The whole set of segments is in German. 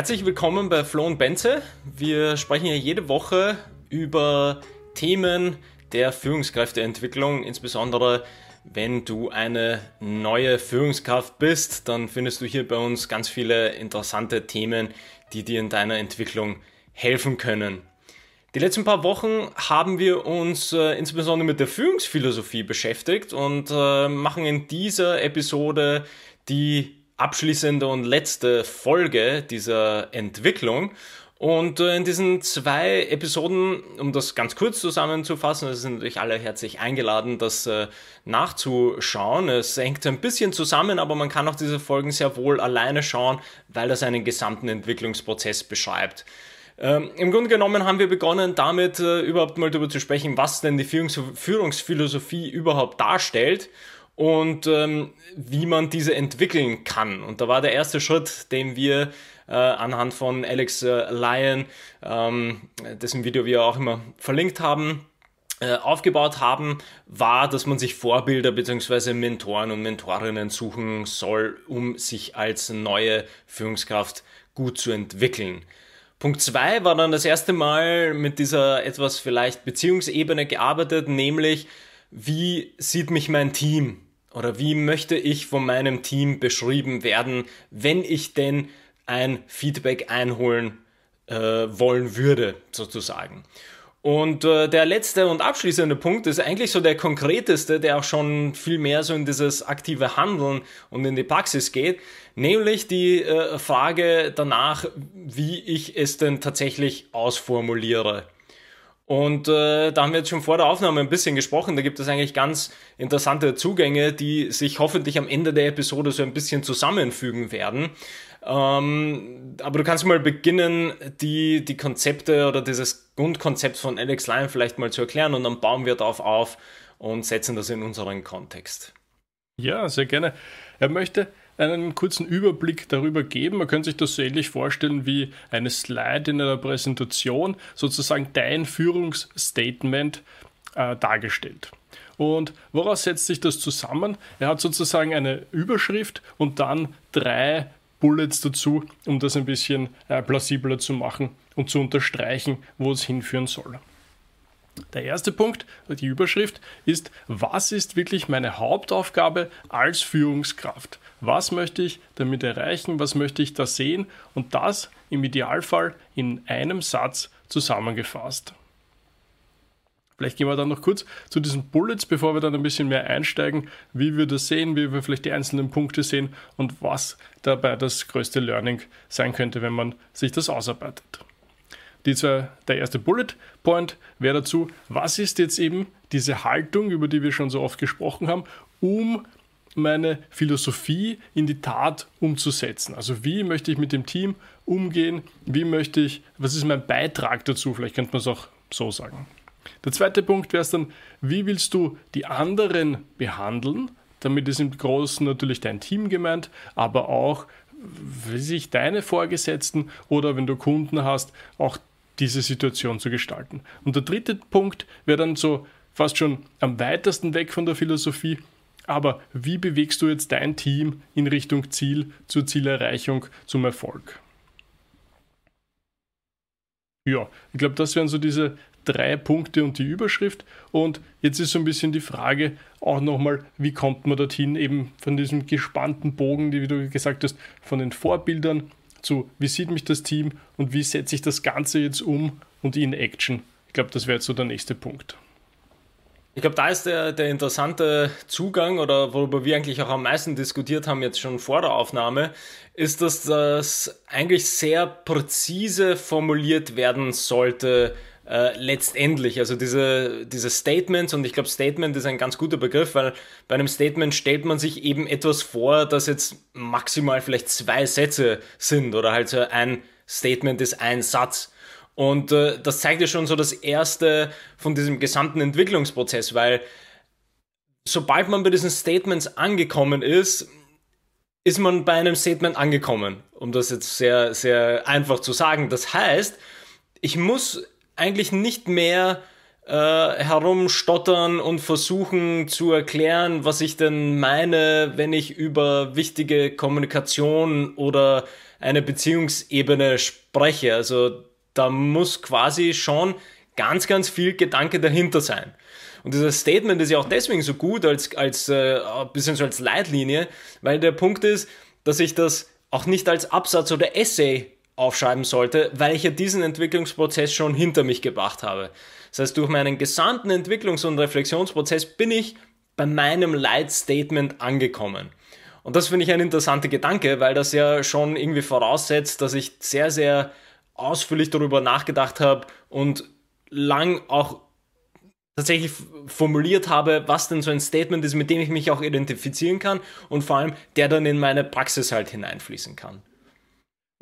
Herzlich willkommen bei Flo und Benze. Wir sprechen hier jede Woche über Themen der Führungskräfteentwicklung, insbesondere wenn du eine neue Führungskraft bist, dann findest du hier bei uns ganz viele interessante Themen, die dir in deiner Entwicklung helfen können. Die letzten paar Wochen haben wir uns äh, insbesondere mit der Führungsphilosophie beschäftigt und äh, machen in dieser Episode die abschließende und letzte Folge dieser Entwicklung. Und äh, in diesen zwei Episoden, um das ganz kurz zusammenzufassen, es sind natürlich alle herzlich eingeladen, das äh, nachzuschauen. Es hängt ein bisschen zusammen, aber man kann auch diese Folgen sehr wohl alleine schauen, weil das einen gesamten Entwicklungsprozess beschreibt. Ähm, Im Grunde genommen haben wir begonnen damit äh, überhaupt mal darüber zu sprechen, was denn die Führungs Führungsphilosophie überhaupt darstellt und ähm, wie man diese entwickeln kann. Und da war der erste Schritt, den wir äh, anhand von Alex äh, Lyon, ähm, dessen Video wir auch immer verlinkt haben, äh, aufgebaut haben, war, dass man sich Vorbilder bzw. Mentoren und Mentorinnen suchen soll, um sich als neue Führungskraft gut zu entwickeln. Punkt zwei war dann das erste Mal mit dieser etwas vielleicht Beziehungsebene gearbeitet, nämlich wie sieht mich mein Team? Oder wie möchte ich von meinem Team beschrieben werden, wenn ich denn ein Feedback einholen äh, wollen würde, sozusagen. Und äh, der letzte und abschließende Punkt ist eigentlich so der konkreteste, der auch schon viel mehr so in dieses aktive Handeln und in die Praxis geht, nämlich die äh, Frage danach, wie ich es denn tatsächlich ausformuliere. Und äh, da haben wir jetzt schon vor der Aufnahme ein bisschen gesprochen. Da gibt es eigentlich ganz interessante Zugänge, die sich hoffentlich am Ende der Episode so ein bisschen zusammenfügen werden. Ähm, aber du kannst mal beginnen, die, die Konzepte oder dieses Grundkonzept von Alex Lyon vielleicht mal zu erklären und dann bauen wir darauf auf und setzen das in unseren Kontext. Ja, sehr gerne. Er möchte einen kurzen Überblick darüber geben. Man könnte sich das so ähnlich vorstellen wie eine Slide in einer Präsentation, sozusagen dein Führungsstatement äh, dargestellt. Und woraus setzt sich das zusammen? Er hat sozusagen eine Überschrift und dann drei Bullets dazu, um das ein bisschen äh, plausibler zu machen und zu unterstreichen, wo es hinführen soll. Der erste Punkt, die Überschrift, ist, was ist wirklich meine Hauptaufgabe als Führungskraft? Was möchte ich damit erreichen? Was möchte ich da sehen? Und das im Idealfall in einem Satz zusammengefasst. Vielleicht gehen wir dann noch kurz zu diesen Bullets, bevor wir dann ein bisschen mehr einsteigen, wie wir das sehen, wie wir vielleicht die einzelnen Punkte sehen und was dabei das größte Learning sein könnte, wenn man sich das ausarbeitet. Die zwei, der erste Bullet Point wäre dazu, was ist jetzt eben diese Haltung, über die wir schon so oft gesprochen haben, um meine Philosophie in die Tat umzusetzen. Also wie möchte ich mit dem Team umgehen? Wie möchte ich, was ist mein Beitrag dazu? Vielleicht könnte man es auch so sagen. Der zweite Punkt wäre es dann, wie willst du die anderen behandeln? Damit ist im Großen natürlich dein Team gemeint, aber auch wie sich deine Vorgesetzten oder wenn du Kunden hast, auch diese Situation zu gestalten. Und der dritte Punkt wäre dann so fast schon am weitesten weg von der Philosophie, aber wie bewegst du jetzt dein Team in Richtung Ziel, zur Zielerreichung, zum Erfolg? Ja, ich glaube, das wären so diese drei Punkte und die Überschrift. Und jetzt ist so ein bisschen die Frage auch nochmal, wie kommt man dorthin, eben von diesem gespannten Bogen, die, wie du gesagt hast, von den Vorbildern zu, wie sieht mich das Team und wie setze ich das Ganze jetzt um und in Action. Ich glaube, das wäre jetzt so der nächste Punkt. Ich glaube, da ist der, der interessante Zugang oder worüber wir eigentlich auch am meisten diskutiert haben, jetzt schon vor der Aufnahme, ist, dass das eigentlich sehr präzise formuliert werden sollte, äh, letztendlich. Also diese, diese Statements, und ich glaube, Statement ist ein ganz guter Begriff, weil bei einem Statement stellt man sich eben etwas vor, das jetzt maximal vielleicht zwei Sätze sind oder halt so ein Statement ist ein Satz. Und äh, das zeigt ja schon so das erste von diesem gesamten Entwicklungsprozess, weil sobald man bei diesen Statements angekommen ist, ist man bei einem Statement angekommen, um das jetzt sehr, sehr einfach zu sagen. Das heißt, ich muss eigentlich nicht mehr äh, herumstottern und versuchen zu erklären, was ich denn meine, wenn ich über wichtige Kommunikation oder eine Beziehungsebene spreche. Also da muss quasi schon ganz, ganz viel Gedanke dahinter sein. Und dieses Statement ist ja auch deswegen so gut als, als äh, bisschen so als Leitlinie, weil der Punkt ist, dass ich das auch nicht als Absatz oder Essay aufschreiben sollte, weil ich ja diesen Entwicklungsprozess schon hinter mich gebracht habe. Das heißt, durch meinen gesamten Entwicklungs- und Reflexionsprozess bin ich bei meinem Leitstatement angekommen. Und das finde ich ein interessanter Gedanke, weil das ja schon irgendwie voraussetzt, dass ich sehr, sehr ausführlich darüber nachgedacht habe und lang auch tatsächlich formuliert habe, was denn so ein Statement ist, mit dem ich mich auch identifizieren kann und vor allem der dann in meine Praxis halt hineinfließen kann.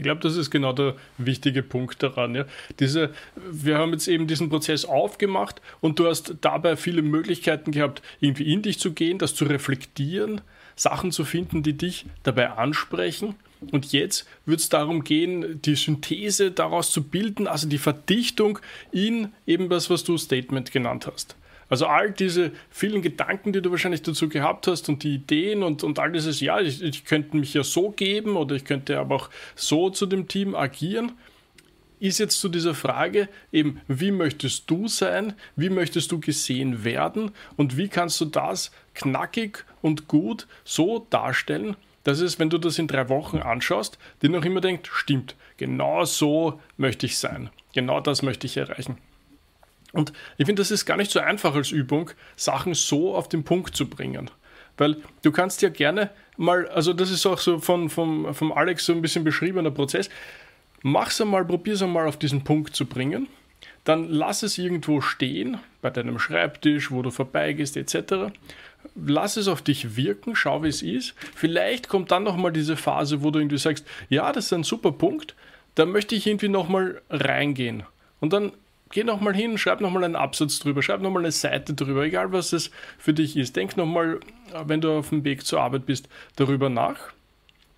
Ich glaube, das ist genau der wichtige Punkt daran. Ja. Diese, wir haben jetzt eben diesen Prozess aufgemacht und du hast dabei viele Möglichkeiten gehabt, irgendwie in dich zu gehen, das zu reflektieren, Sachen zu finden, die dich dabei ansprechen. Und jetzt wird es darum gehen, die Synthese daraus zu bilden, also die Verdichtung in eben das, was du Statement genannt hast. Also all diese vielen Gedanken, die du wahrscheinlich dazu gehabt hast und die Ideen und, und all dieses, ja, ich, ich könnte mich ja so geben oder ich könnte aber auch so zu dem Team agieren, ist jetzt zu dieser Frage eben, wie möchtest du sein, wie möchtest du gesehen werden? Und wie kannst du das knackig und gut so darstellen, dass es, wenn du das in drei Wochen anschaust, dir noch immer denkt, stimmt, genau so möchte ich sein, genau das möchte ich erreichen. Und ich finde, das ist gar nicht so einfach als Übung, Sachen so auf den Punkt zu bringen. Weil du kannst ja gerne mal, also das ist auch so von, vom, vom Alex so ein bisschen beschriebener Prozess, mach's einmal, probier's einmal auf diesen Punkt zu bringen, dann lass es irgendwo stehen, bei deinem Schreibtisch, wo du vorbeigehst, etc. Lass es auf dich wirken, schau, wie es ist. Vielleicht kommt dann nochmal diese Phase, wo du irgendwie sagst, ja, das ist ein super Punkt, da möchte ich irgendwie nochmal reingehen. Und dann geh nochmal hin, schreib nochmal einen Absatz drüber, schreib nochmal eine Seite drüber, egal was es für dich ist. Denk nochmal, wenn du auf dem Weg zur Arbeit bist, darüber nach.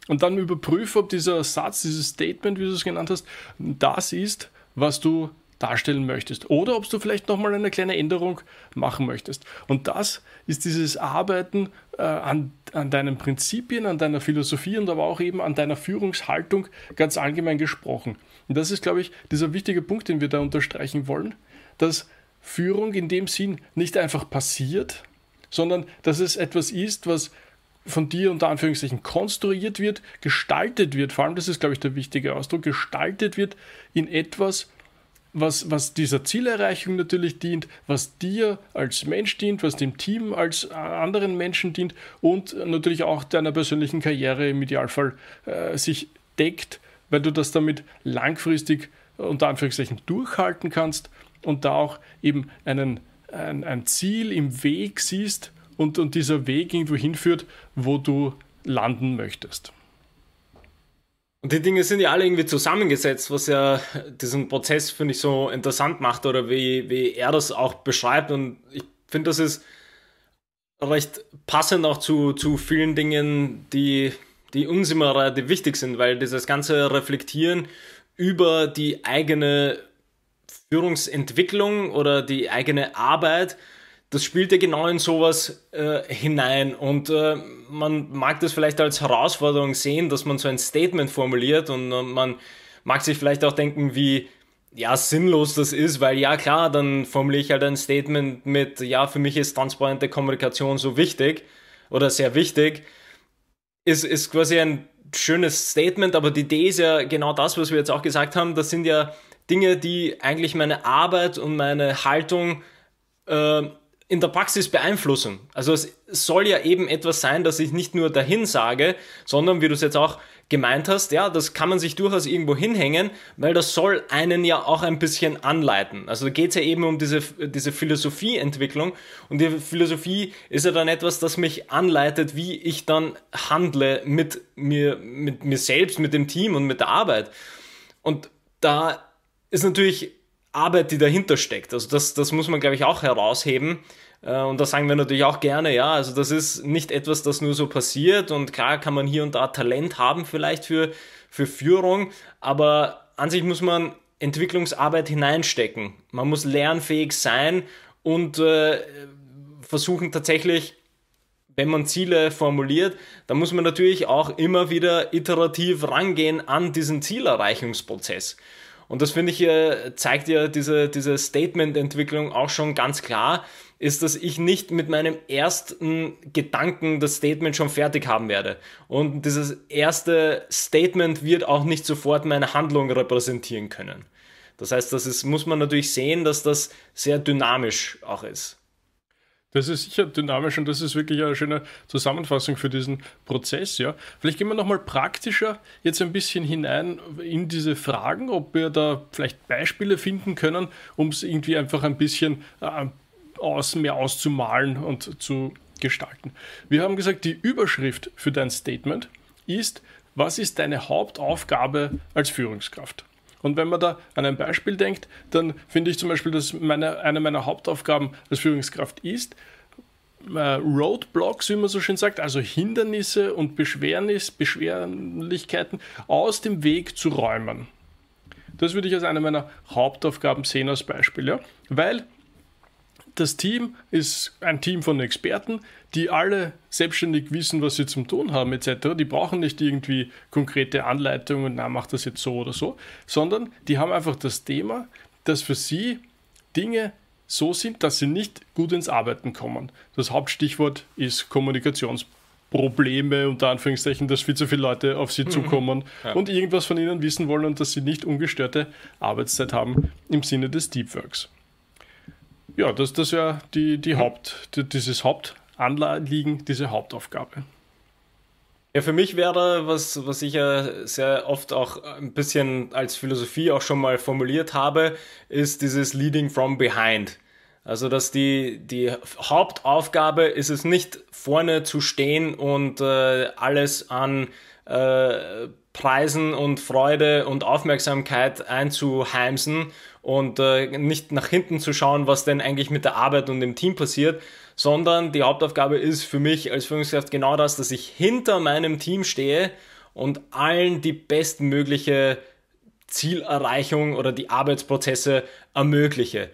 Und dann überprüfe, ob dieser Satz, dieses Statement, wie du es genannt hast, das ist, was du darstellen möchtest. Oder ob du vielleicht nochmal eine kleine Änderung machen möchtest. Und das ist dieses Arbeiten äh, an, an deinen Prinzipien, an deiner Philosophie und aber auch eben an deiner Führungshaltung ganz allgemein gesprochen. Und das ist, glaube ich, dieser wichtige Punkt, den wir da unterstreichen wollen, dass Führung in dem Sinn nicht einfach passiert, sondern dass es etwas ist, was von dir unter Anführungszeichen konstruiert wird, gestaltet wird, vor allem das ist, glaube ich, der wichtige Ausdruck, gestaltet wird in etwas, was, was dieser Zielerreichung natürlich dient, was dir als Mensch dient, was dem Team als anderen Menschen dient und natürlich auch deiner persönlichen Karriere im Idealfall äh, sich deckt weil du das damit langfristig unter Anführungszeichen durchhalten kannst und da auch eben einen, ein, ein Ziel im Weg siehst und, und dieser Weg irgendwo hinführt, wo du landen möchtest. Und die Dinge sind ja alle irgendwie zusammengesetzt, was ja diesen Prozess, finde ich, so interessant macht oder wie, wie er das auch beschreibt. Und ich finde, das ist recht passend auch zu, zu vielen Dingen, die die uns immer relativ wichtig sind, weil dieses ganze Reflektieren über die eigene Führungsentwicklung oder die eigene Arbeit, das spielt ja genau in sowas äh, hinein. Und äh, man mag das vielleicht als Herausforderung sehen, dass man so ein Statement formuliert und äh, man mag sich vielleicht auch denken, wie ja, sinnlos das ist, weil ja klar, dann formuliere ich halt ein Statement mit, ja, für mich ist transparente Kommunikation so wichtig oder sehr wichtig ist, ist quasi ein schönes Statement, aber die Idee ist ja genau das, was wir jetzt auch gesagt haben. Das sind ja Dinge, die eigentlich meine Arbeit und meine Haltung äh, in der Praxis beeinflussen. Also es soll ja eben etwas sein, dass ich nicht nur dahin sage, sondern wie du es jetzt auch gemeint hast, ja, das kann man sich durchaus irgendwo hinhängen, weil das soll einen ja auch ein bisschen anleiten. Also da geht es ja eben um diese, diese Philosophieentwicklung und die Philosophie ist ja dann etwas, das mich anleitet, wie ich dann handle mit mir, mit mir selbst, mit dem Team und mit der Arbeit. Und da ist natürlich Arbeit, die dahinter steckt. Also das, das muss man, glaube ich, auch herausheben. Äh, und da sagen wir natürlich auch gerne, ja, also das ist nicht etwas, das nur so passiert. Und klar kann man hier und da Talent haben vielleicht für, für Führung, aber an sich muss man Entwicklungsarbeit hineinstecken. Man muss lernfähig sein und äh, versuchen tatsächlich wenn man Ziele formuliert, dann muss man natürlich auch immer wieder iterativ rangehen an diesen Zielerreichungsprozess. Und das finde ich, zeigt ja diese, diese Statement-Entwicklung auch schon ganz klar, ist, dass ich nicht mit meinem ersten Gedanken das Statement schon fertig haben werde. Und dieses erste Statement wird auch nicht sofort meine Handlung repräsentieren können. Das heißt, das ist, muss man natürlich sehen, dass das sehr dynamisch auch ist. Das ist sicher dynamisch und das ist wirklich eine schöne Zusammenfassung für diesen Prozess. Ja. Vielleicht gehen wir nochmal praktischer jetzt ein bisschen hinein in diese Fragen, ob wir da vielleicht Beispiele finden können, um es irgendwie einfach ein bisschen äh, aus, mehr auszumalen und zu gestalten. Wir haben gesagt, die Überschrift für dein Statement ist, was ist deine Hauptaufgabe als Führungskraft? Und wenn man da an ein Beispiel denkt, dann finde ich zum Beispiel, dass meine, eine meiner Hauptaufgaben als Führungskraft ist, äh, Roadblocks, wie man so schön sagt, also Hindernisse und Beschwernis, Beschwerlichkeiten aus dem Weg zu räumen. Das würde ich als eine meiner Hauptaufgaben sehen als Beispiel, ja? weil das Team ist ein Team von Experten, die alle selbstständig wissen, was sie zum tun haben, etc. Die brauchen nicht irgendwie konkrete Anleitungen, na, mach das jetzt so oder so, sondern die haben einfach das Thema, dass für sie Dinge so sind, dass sie nicht gut ins Arbeiten kommen. Das Hauptstichwort ist Kommunikationsprobleme, unter Anführungszeichen, dass viel zu viele Leute auf sie mhm. zukommen ja. und irgendwas von ihnen wissen wollen und dass sie nicht ungestörte Arbeitszeit haben im Sinne des Deepworks. Ja, das, das wäre die, die Haupt, die, dieses Hauptanliegen, diese Hauptaufgabe. Ja, für mich wäre, was, was ich ja sehr oft auch ein bisschen als Philosophie auch schon mal formuliert habe, ist dieses Leading from behind. Also, dass die, die Hauptaufgabe ist es nicht vorne zu stehen und äh, alles an äh, Preisen und Freude und Aufmerksamkeit einzuheimsen und äh, nicht nach hinten zu schauen, was denn eigentlich mit der Arbeit und dem Team passiert, sondern die Hauptaufgabe ist für mich als Führungskraft genau das, dass ich hinter meinem Team stehe und allen die bestmögliche Zielerreichung oder die Arbeitsprozesse ermögliche.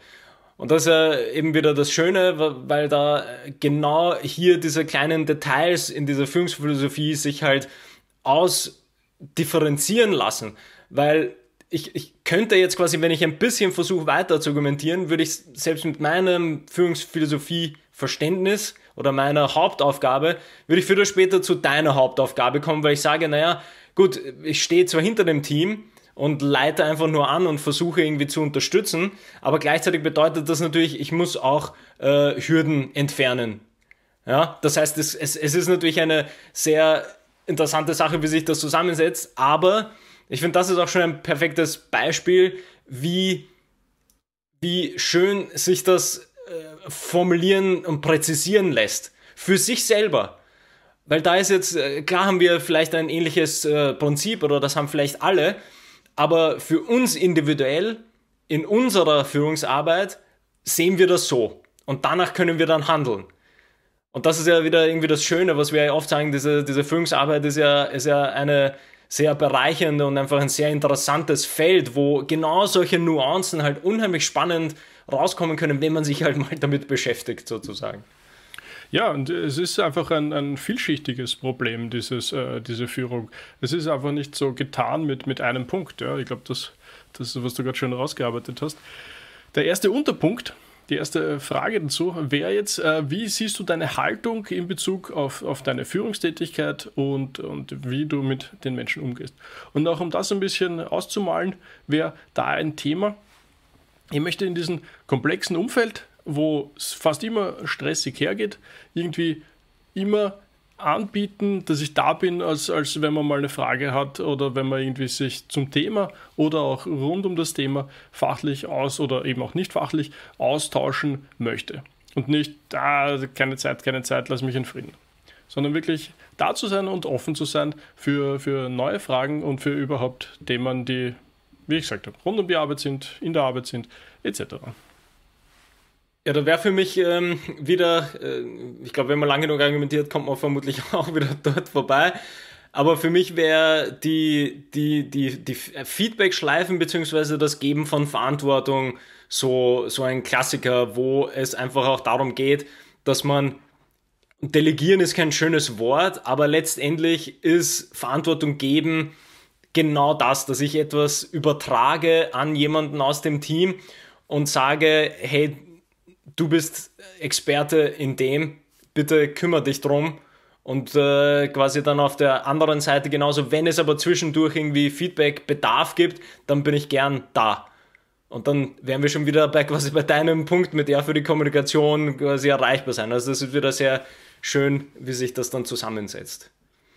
Und das ist ja eben wieder das Schöne, weil da genau hier diese kleinen Details in dieser Führungsphilosophie sich halt ausdifferenzieren lassen. Weil ich, ich könnte jetzt quasi, wenn ich ein bisschen versuche weiter zu argumentieren, würde ich selbst mit meinem Führungsphilosophie-Verständnis oder meiner Hauptaufgabe, würde ich früher oder später zu deiner Hauptaufgabe kommen, weil ich sage, naja, gut, ich stehe zwar hinter dem Team und leite einfach nur an und versuche irgendwie zu unterstützen, aber gleichzeitig bedeutet das natürlich, ich muss auch äh, Hürden entfernen. Ja, das heißt, es, es, es ist natürlich eine sehr interessante Sache, wie sich das zusammensetzt, aber ich finde, das ist auch schon ein perfektes Beispiel, wie, wie schön sich das äh, formulieren und präzisieren lässt. Für sich selber. Weil da ist jetzt, äh, klar haben wir vielleicht ein ähnliches äh, Prinzip oder das haben vielleicht alle, aber für uns individuell in unserer Führungsarbeit sehen wir das so. Und danach können wir dann handeln. Und das ist ja wieder irgendwie das Schöne, was wir ja oft sagen, diese, diese Führungsarbeit ist ja, ist ja eine, sehr bereichernde und einfach ein sehr interessantes Feld, wo genau solche Nuancen halt unheimlich spannend rauskommen können, wenn man sich halt mal damit beschäftigt, sozusagen. Ja, und es ist einfach ein, ein vielschichtiges Problem, dieses, äh, diese Führung. Es ist einfach nicht so getan mit, mit einem Punkt. Ja. Ich glaube, das, das ist, was du gerade schon rausgearbeitet hast. Der erste Unterpunkt die erste Frage dazu wäre jetzt, äh, wie siehst du deine Haltung in Bezug auf, auf deine Führungstätigkeit und, und wie du mit den Menschen umgehst? Und auch um das ein bisschen auszumalen, wäre da ein Thema. Ich möchte in diesem komplexen Umfeld, wo es fast immer stressig hergeht, irgendwie immer anbieten, dass ich da bin, als, als wenn man mal eine Frage hat oder wenn man irgendwie sich zum Thema oder auch rund um das Thema fachlich aus oder eben auch nicht fachlich austauschen möchte. Und nicht, ah, keine Zeit, keine Zeit, lass mich in Frieden. Sondern wirklich da zu sein und offen zu sein für, für neue Fragen und für überhaupt Themen, die, wie ich gesagt habe, rund um die Arbeit sind, in der Arbeit sind, etc. Ja, da wäre für mich ähm, wieder, äh, ich glaube, wenn man lange genug argumentiert, kommt man vermutlich auch wieder dort vorbei. Aber für mich wäre die, die, die, die Feedback-Schleifen beziehungsweise das Geben von Verantwortung so, so ein Klassiker, wo es einfach auch darum geht, dass man Delegieren ist kein schönes Wort, aber letztendlich ist Verantwortung geben genau das, dass ich etwas übertrage an jemanden aus dem Team und sage, hey, du bist Experte in dem, bitte kümmere dich drum. Und äh, quasi dann auf der anderen Seite genauso, wenn es aber zwischendurch irgendwie Feedback Bedarf gibt, dann bin ich gern da. Und dann wären wir schon wieder bei quasi bei deinem Punkt mit ja für die Kommunikation quasi erreichbar sein. Also das ist wieder sehr schön, wie sich das dann zusammensetzt.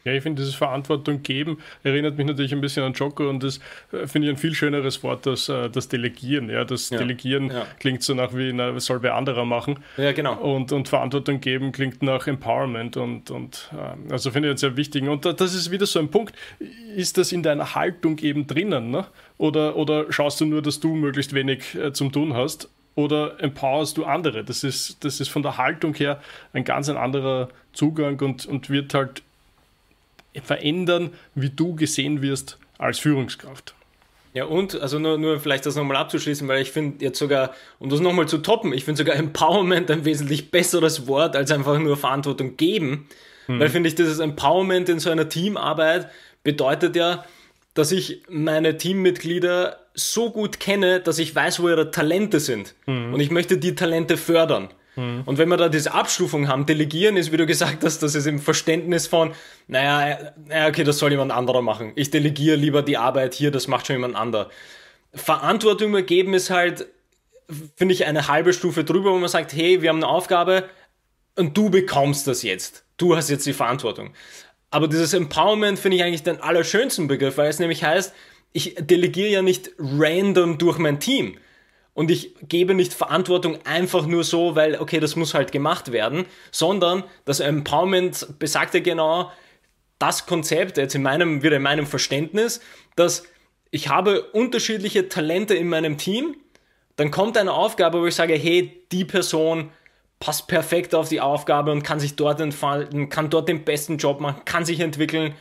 Ja, ich finde, dieses Verantwortung geben erinnert mich natürlich ein bisschen an Joko und das äh, finde ich ein viel schöneres Wort als äh, das Delegieren. Ja, das ja. Delegieren ja. klingt so nach wie, na, soll wer anderer machen. Ja, genau. Und, und Verantwortung geben klingt nach Empowerment und, und äh, also finde ich einen sehr wichtigen. Und das ist wieder so ein Punkt. Ist das in deiner Haltung eben drinnen? Ne? Oder, oder schaust du nur, dass du möglichst wenig äh, zum Tun hast? Oder empowerst du andere? Das ist, das ist von der Haltung her ein ganz ein anderer Zugang und, und wird halt verändern, wie du gesehen wirst als Führungskraft. Ja, und, also nur, nur vielleicht das nochmal abzuschließen, weil ich finde jetzt sogar, um das nochmal zu toppen, ich finde sogar Empowerment ein wesentlich besseres Wort als einfach nur Verantwortung geben. Hm. Weil finde ich, dieses Empowerment in so einer Teamarbeit bedeutet ja, dass ich meine Teammitglieder so gut kenne, dass ich weiß, wo ihre Talente sind. Hm. Und ich möchte die Talente fördern. Mhm. Und wenn wir da diese Abstufung haben, delegieren ist, wie du gesagt hast, das ist im Verständnis von, naja, okay, das soll jemand anderer machen. Ich delegiere lieber die Arbeit hier, das macht schon jemand anderer. Verantwortung übergeben ist halt, finde ich, eine halbe Stufe drüber, wo man sagt, hey, wir haben eine Aufgabe und du bekommst das jetzt. Du hast jetzt die Verantwortung. Aber dieses Empowerment finde ich eigentlich den allerschönsten Begriff, weil es nämlich heißt, ich delegiere ja nicht random durch mein Team, und ich gebe nicht Verantwortung einfach nur so, weil, okay, das muss halt gemacht werden, sondern das Empowerment besagt ja genau das Konzept, jetzt in meinem, wieder in meinem Verständnis, dass ich habe unterschiedliche Talente in meinem Team, dann kommt eine Aufgabe, wo ich sage, hey, die Person passt perfekt auf die Aufgabe und kann sich dort entfalten, kann dort den besten Job machen, kann sich entwickeln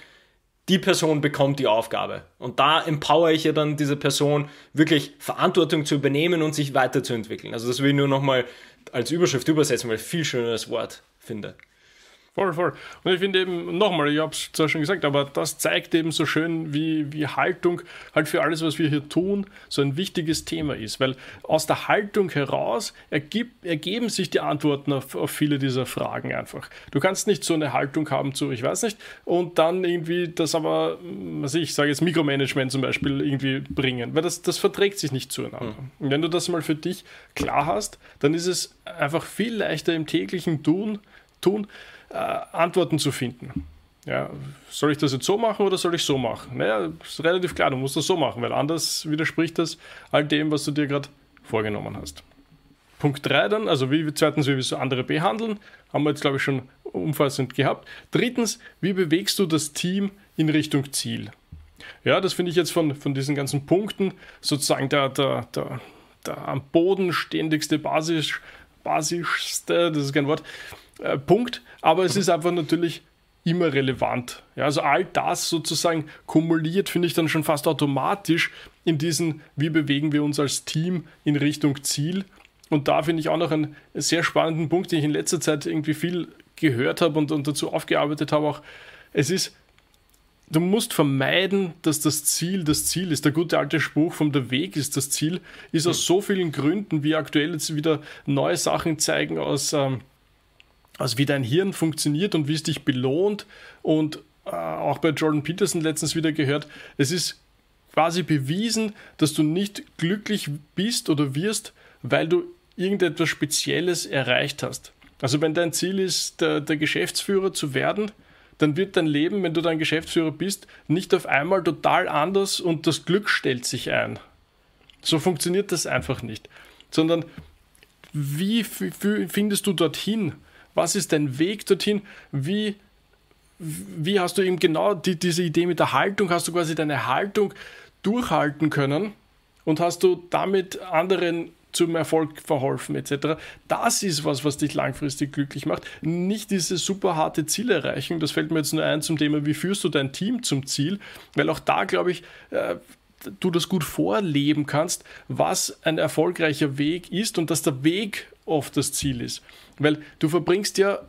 die Person bekommt die Aufgabe. Und da empower ich ja dann diese Person, wirklich Verantwortung zu übernehmen und sich weiterzuentwickeln. Also das will ich nur nochmal als Überschrift übersetzen, weil ich viel schöneres Wort finde. Voll, voll. Und ich finde eben, nochmal, ich habe es zwar schon gesagt, aber das zeigt eben so schön, wie, wie Haltung halt für alles, was wir hier tun, so ein wichtiges Thema ist. Weil aus der Haltung heraus ergibt, ergeben sich die Antworten auf, auf viele dieser Fragen einfach. Du kannst nicht so eine Haltung haben zu, ich weiß nicht, und dann irgendwie das aber, was ich sage jetzt Mikromanagement zum Beispiel irgendwie bringen, weil das, das verträgt sich nicht zueinander. Mhm. Und wenn du das mal für dich klar hast, dann ist es einfach viel leichter im täglichen Tun, tun äh, Antworten zu finden. Ja, soll ich das jetzt so machen oder soll ich so machen? Naja, ist relativ klar, du musst das so machen, weil anders widerspricht das all dem, was du dir gerade vorgenommen hast. Punkt 3 dann, also wie zweitens, wie wir so andere behandeln, haben wir jetzt glaube ich schon umfassend gehabt. Drittens, wie bewegst du das Team in Richtung Ziel? Ja, das finde ich jetzt von, von diesen ganzen Punkten sozusagen der, der, der, der am Boden stehendigste, basisch, basischste, das ist kein Wort, äh, Punkt. Aber es ist einfach natürlich immer relevant. Ja, also all das sozusagen kumuliert, finde ich dann schon fast automatisch in diesen, wie bewegen wir uns als Team in Richtung Ziel. Und da finde ich auch noch einen sehr spannenden Punkt, den ich in letzter Zeit irgendwie viel gehört habe und, und dazu aufgearbeitet habe. Auch es ist, du musst vermeiden, dass das Ziel das Ziel ist. Der gute alte Spruch vom Der Weg ist das Ziel, ist aus so vielen Gründen, wie aktuell jetzt wieder neue Sachen zeigen aus. Ähm, also wie dein Hirn funktioniert und wie es dich belohnt. Und äh, auch bei Jordan Peterson letztens wieder gehört, es ist quasi bewiesen, dass du nicht glücklich bist oder wirst, weil du irgendetwas Spezielles erreicht hast. Also wenn dein Ziel ist, der, der Geschäftsführer zu werden, dann wird dein Leben, wenn du dein Geschäftsführer bist, nicht auf einmal total anders und das Glück stellt sich ein. So funktioniert das einfach nicht. Sondern wie findest du dorthin? Was ist dein Weg dorthin? Wie, wie hast du eben genau die, diese Idee mit der Haltung? Hast du quasi deine Haltung durchhalten können und hast du damit anderen zum Erfolg verholfen etc. Das ist was, was dich langfristig glücklich macht. Nicht diese super harte Zielerreichung. Das fällt mir jetzt nur ein zum Thema, wie führst du dein Team zum Ziel? Weil auch da, glaube ich, äh, du das gut vorleben kannst, was ein erfolgreicher Weg ist und dass der Weg oft das Ziel ist. Weil du verbringst ja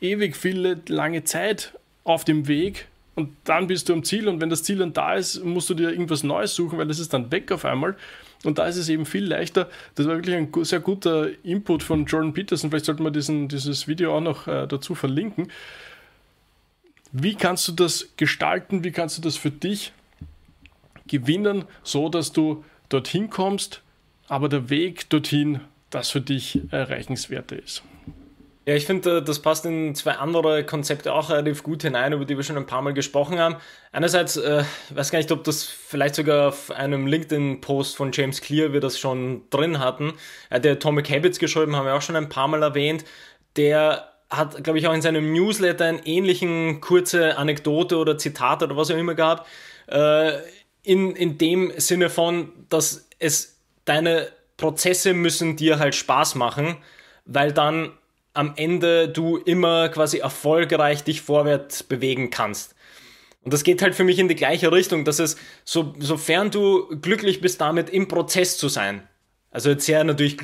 ewig viele lange Zeit auf dem Weg und dann bist du am Ziel und wenn das Ziel dann da ist, musst du dir irgendwas Neues suchen, weil das ist dann weg auf einmal. Und da ist es eben viel leichter. Das war wirklich ein sehr guter Input von Jordan Peterson. Vielleicht sollten wir diesen, dieses Video auch noch äh, dazu verlinken. Wie kannst du das gestalten? Wie kannst du das für dich gewinnen, so dass du dorthin kommst, aber der Weg dorthin das für dich erreichenswerter ist? Ja, ich finde, das passt in zwei andere Konzepte auch relativ gut hinein, über die wir schon ein paar Mal gesprochen haben. Einerseits, äh, ich weiß gar nicht, ob das vielleicht sogar auf einem LinkedIn-Post von James Clear wir das schon drin hatten. Er hat ja Atomic Habits geschrieben, haben wir auch schon ein paar Mal erwähnt. Der hat, glaube ich, auch in seinem Newsletter einen ähnlichen kurze Anekdote oder Zitat oder was auch immer gehabt. Äh, in, in dem Sinne von, dass es deine Prozesse müssen dir halt Spaß machen, weil dann am Ende du immer quasi erfolgreich dich vorwärts bewegen kannst. Und das geht halt für mich in die gleiche Richtung, dass es, so, sofern du glücklich bist, damit im Prozess zu sein. Also jetzt sehr natürlich,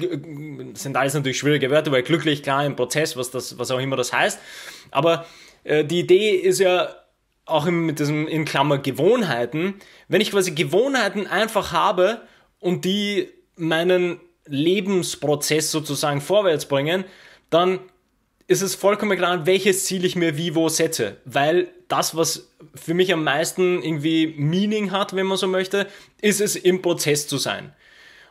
sind alles natürlich schwierige Wörter, weil glücklich, klar, im Prozess, was das, was auch immer das heißt. Aber äh, die Idee ist ja auch mit diesem, in Klammer, Gewohnheiten. Wenn ich quasi Gewohnheiten einfach habe und die meinen Lebensprozess sozusagen vorwärts bringen, dann ist es vollkommen klar, welches Ziel ich mir wie wo setze. Weil das, was für mich am meisten irgendwie Meaning hat, wenn man so möchte, ist es im Prozess zu sein.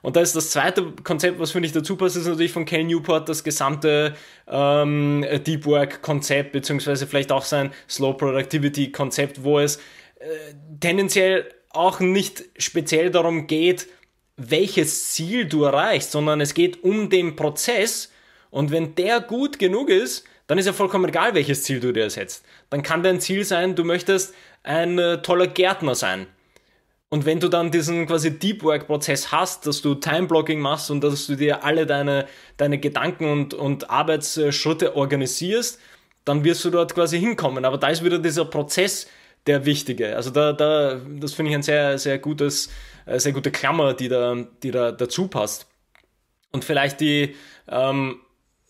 Und da ist das zweite Konzept, was finde ich dazu passt, ist natürlich von Cal Newport das gesamte ähm, Deep Work Konzept, beziehungsweise vielleicht auch sein Slow Productivity Konzept, wo es äh, tendenziell auch nicht speziell darum geht, welches Ziel du erreichst, sondern es geht um den Prozess und wenn der gut genug ist, dann ist ja vollkommen egal, welches Ziel du dir setzt. Dann kann dein Ziel sein, du möchtest ein äh, toller Gärtner sein. Und wenn du dann diesen quasi Deep Work Prozess hast, dass du Time Blocking machst und dass du dir alle deine, deine Gedanken und, und Arbeitsschritte organisierst, dann wirst du dort quasi hinkommen. Aber da ist wieder dieser Prozess der wichtige. Also da, da, das finde ich ein sehr, sehr gutes, äh, sehr gute Klammer, die da, die da dazu passt. Und vielleicht die, ähm,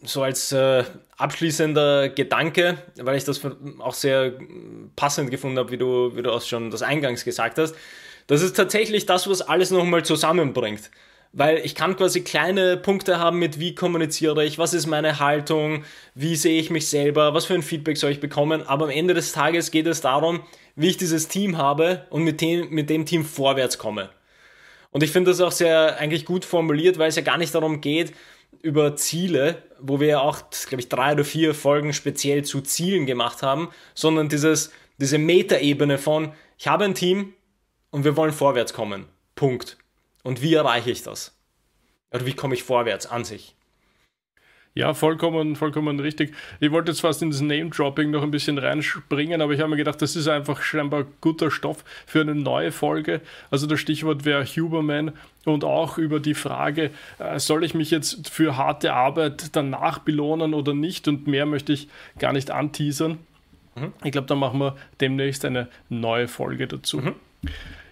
so als äh, abschließender Gedanke, weil ich das auch sehr passend gefunden habe, wie du, wie du auch schon das eingangs gesagt hast, das ist tatsächlich das, was alles nochmal zusammenbringt. Weil ich kann quasi kleine Punkte haben mit, wie kommuniziere ich, was ist meine Haltung, wie sehe ich mich selber, was für ein Feedback soll ich bekommen. Aber am Ende des Tages geht es darum, wie ich dieses Team habe und mit dem, mit dem Team vorwärts komme. Und ich finde das auch sehr eigentlich gut formuliert, weil es ja gar nicht darum geht, über Ziele, wo wir ja auch, glaube ich, drei oder vier Folgen speziell zu Zielen gemacht haben, sondern dieses, diese Metaebene von, ich habe ein Team und wir wollen vorwärts kommen. Punkt. Und wie erreiche ich das? Oder wie komme ich vorwärts an sich? Ja, vollkommen, vollkommen richtig. Ich wollte jetzt fast in das Name-Dropping noch ein bisschen reinspringen, aber ich habe mir gedacht, das ist einfach scheinbar guter Stoff für eine neue Folge. Also das Stichwort wäre Huberman und auch über die Frage, äh, soll ich mich jetzt für harte Arbeit danach belohnen oder nicht? Und mehr möchte ich gar nicht anteasern. Mhm. Ich glaube, da machen wir demnächst eine neue Folge dazu. Mhm.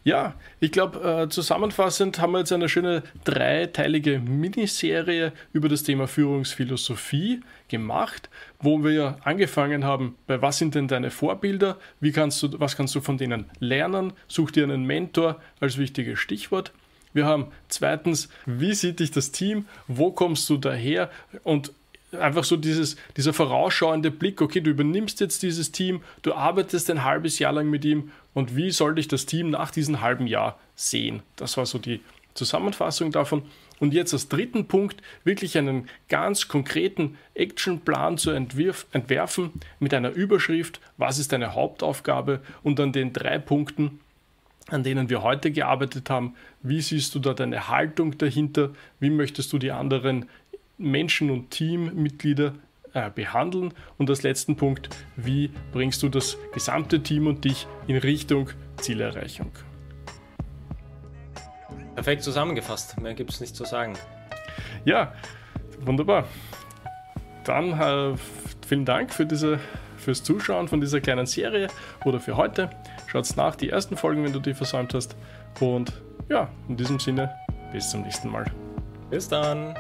Ja, ich glaube, äh, zusammenfassend haben wir jetzt eine schöne dreiteilige Miniserie über das Thema Führungsphilosophie gemacht, wo wir angefangen haben, bei was sind denn deine Vorbilder, wie kannst du, was kannst du von denen lernen, such dir einen Mentor als wichtiges Stichwort. Wir haben zweitens, wie sieht dich das Team, wo kommst du daher? Und einfach so dieses, dieser vorausschauende Blick, okay, du übernimmst jetzt dieses Team, du arbeitest ein halbes Jahr lang mit ihm und wie soll dich das Team nach diesem halben Jahr sehen? Das war so die Zusammenfassung davon. Und jetzt als dritten Punkt wirklich einen ganz konkreten Actionplan zu entwirf, entwerfen mit einer Überschrift, was ist deine Hauptaufgabe und an den drei Punkten, an denen wir heute gearbeitet haben, wie siehst du da deine Haltung dahinter, wie möchtest du die anderen Menschen und Teammitglieder äh, behandeln. Und als letzten Punkt, wie bringst du das gesamte Team und dich in Richtung Zielerreichung? Perfekt zusammengefasst, mehr gibt es nicht zu sagen. Ja, wunderbar. Dann äh, vielen Dank für diese, fürs Zuschauen von dieser kleinen Serie oder für heute. Schaut nach, die ersten Folgen, wenn du die versäumt hast. Und ja, in diesem Sinne, bis zum nächsten Mal. Bis dann.